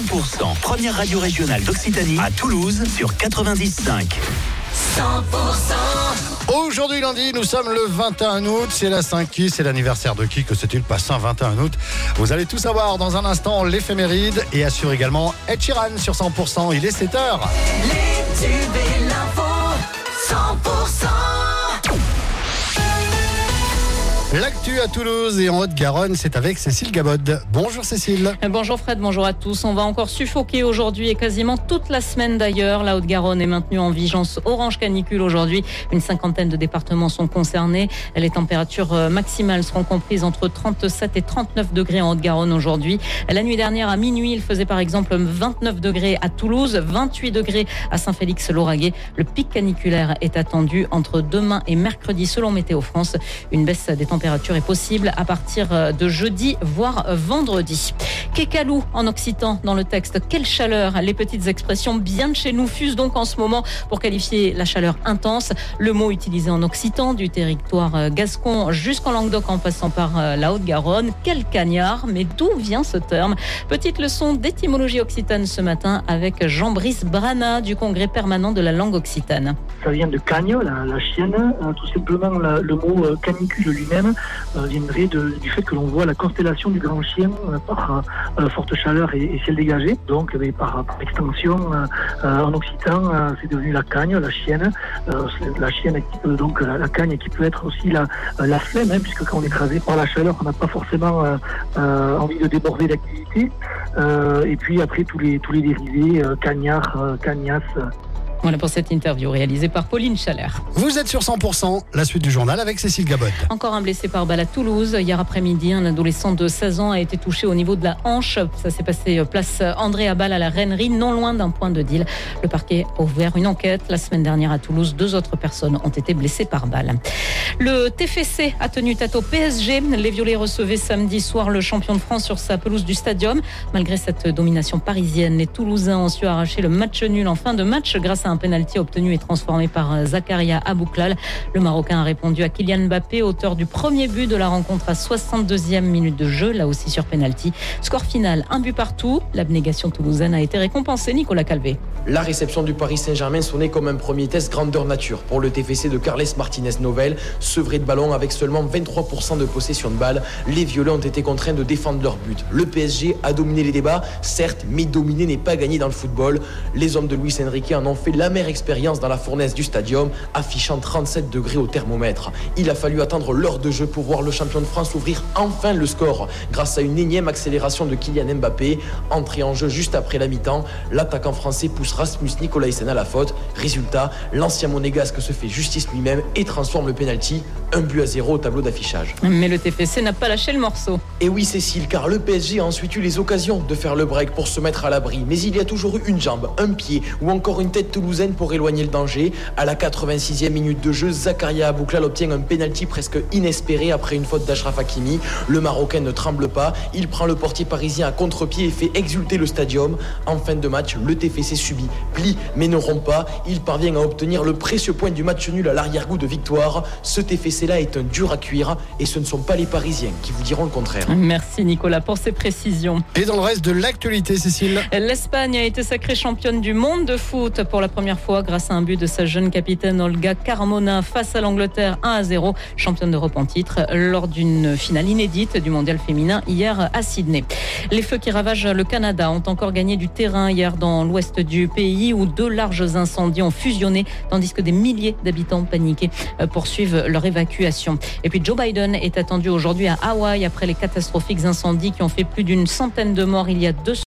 100%, première radio régionale d'Occitanie à Toulouse sur 95. 100% Aujourd'hui lundi, nous sommes le 21 août, c'est la 5 qui, c'est l'anniversaire de qui que c'est-il passé un 21 août. Vous allez tout savoir dans un instant l'éphéméride et assure également Ed Sheeran sur 100%, il est 7h. Les tubes et l'info, 100% L'actu à Toulouse et en Haute-Garonne, c'est avec Cécile Gabod. Bonjour Cécile. Bonjour Fred, bonjour à tous. On va encore suffoquer aujourd'hui et quasiment toute la semaine d'ailleurs. La Haute-Garonne est maintenue en vigilance orange canicule aujourd'hui. Une cinquantaine de départements sont concernés. Les températures euh, maximales seront comprises entre 37 et 39 degrés en Haute-Garonne aujourd'hui. La nuit dernière à minuit, il faisait par exemple 29 degrés à Toulouse, 28 degrés à Saint-Félix-Lauragais. Le pic caniculaire est attendu entre demain et mercredi selon Météo France. Une baisse des températures température est possible à partir euh, de jeudi, voire vendredi. Kekalou en occitan dans le texte. Quelle chaleur? Les petites expressions bien de chez nous fusent donc en ce moment pour qualifier la chaleur intense. Le mot utilisé en occitan du territoire euh, gascon jusqu'en Languedoc en passant par euh, la Haute-Garonne. Quel cagnard Mais d'où vient ce terme? Petite leçon d'étymologie occitane ce matin avec Jean-Brice Brana du congrès permanent de la langue occitane. Ça vient de cagne, la, chienne, tout simplement le mot canicule lui-même euh, viendrait du fait que l'on voit la constellation du grand chien euh, par euh, forte chaleur et, ciel dégagé. Donc par, extension, en occitan, c'est devenu la cagne, la chienne. la chienne donc la, cagne qui peut être aussi la, la flemme, hein, puisque quand on est écrasé par la chaleur, on n'a pas forcément envie de déborder d'activité. et puis après tous les tous les dérivés, cagnard, cagnasse. Voilà pour cette interview réalisée par Pauline Chalère. Vous êtes sur 100%, la suite du journal avec Cécile Gabot. Encore un blessé par balle à Toulouse. Hier après-midi, un adolescent de 16 ans a été touché au niveau de la hanche. Ça s'est passé euh, place André Abal à la Reinerie, non loin d'un point de deal. Le parquet a ouvert une enquête. La semaine dernière à Toulouse, deux autres personnes ont été blessées par balle. Le TFC a tenu tête au PSG. Les Violets recevaient samedi soir le champion de France sur sa pelouse du stadium. Malgré cette domination parisienne, les Toulousains ont su arracher le match nul en fin de match grâce à un penalty obtenu et transformé par euh, Zakaria Abouklal. Le Marocain a répondu à Kylian Mbappé, auteur du premier but de la rencontre à 62e minute de jeu, là aussi sur penalty. Score final, un but partout. L'abnégation toulousaine a été récompensée, Nicolas Calvé. La réception du Paris Saint-Germain sonnait comme un premier test grandeur nature pour le TFC de Carles Martinez Novel. Sevré de ballon avec seulement 23% de possession de balle, les Violets ont été contraints de défendre leur but. Le PSG a dominé les débats, certes, mais dominer n'est pas gagné dans le football. Les hommes de Luis Enrique en ont fait la Première expérience dans la fournaise du stadium, affichant 37 degrés au thermomètre. Il a fallu attendre l'heure de jeu pour voir le champion de France ouvrir enfin le score grâce à une énième accélération de Kylian Mbappé. Entré en jeu juste après la mi-temps, l'attaquant français pousse Rasmus Nicolaisen à la faute. Résultat, l'ancien monégasque se fait justice lui-même et transforme le penalty. Un but à zéro au tableau d'affichage. Mais le TFC n'a pas lâché le morceau. Et oui, Cécile, car le PSG a ensuite eu les occasions de faire le break pour se mettre à l'abri. Mais il y a toujours eu une jambe, un pied ou encore une tête toulousaine pour éloigner le danger. À la 86e minute de jeu, Zakaria Abouklal obtient un penalty presque inespéré après une faute d'Ashraf Hakimi. Le Marocain ne tremble pas, il prend le portier parisien à contre-pied et fait exulter le stadium. En fin de match, le TFC subit, plie mais ne rompt pas. Il parvient à obtenir le précieux point du match nul à l'arrière-goût de victoire. Ce TFC-là est un dur à cuire et ce ne sont pas les Parisiens qui vous diront le contraire. Merci Nicolas pour ces précisions. Et dans le reste de l'actualité, Cécile? L'Espagne a été sacrée championne du monde de foot pour la première fois grâce à un but de sa jeune capitaine Olga Carmona face à l'Angleterre 1 à 0, championne d'Europe en titre lors d'une finale inédite du mondial féminin hier à Sydney. Les feux qui ravagent le Canada ont encore gagné du terrain hier dans l'ouest du pays où deux larges incendies ont fusionné tandis que des milliers d'habitants paniqués poursuivent leur évacuation. Et puis Joe Biden est attendu aujourd'hui à Hawaï après les catastrophiques incendies qui ont fait plus d'une centaine de morts il y a deux